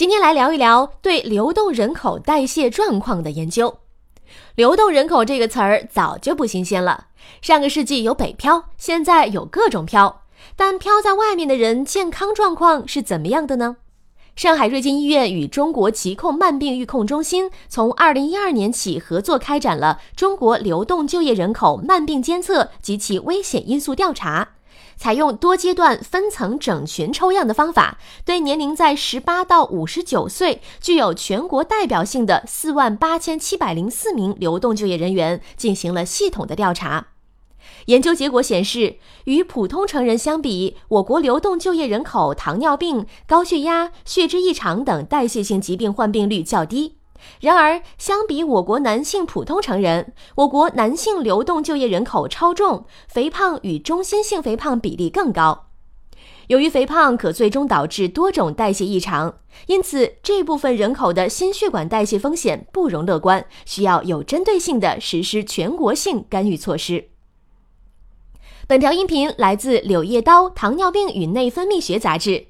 今天来聊一聊对流动人口代谢状况的研究。流动人口这个词儿早就不新鲜了，上个世纪有北漂，现在有各种漂。但漂在外面的人健康状况是怎么样的呢？上海瑞金医院与中国疾控慢病预控中心从二零一二年起合作开展了中国流动就业人口慢病监测及其危险因素调查。采用多阶段分层整群抽样的方法，对年龄在十八到五十九岁、具有全国代表性的四万八千七百零四名流动就业人员进行了系统的调查。研究结果显示，与普通成人相比，我国流动就业人口糖尿病、高血压、血脂异常等代谢性疾病患病率较低。然而，相比我国男性普通成人，我国男性流动就业人口超重、肥胖与中心性肥胖比例更高。由于肥胖可最终导致多种代谢异常，因此这部分人口的心血管代谢风险不容乐观，需要有针对性的实施全国性干预措施。本条音频来自《柳叶刀：糖尿病与内分泌学》杂志。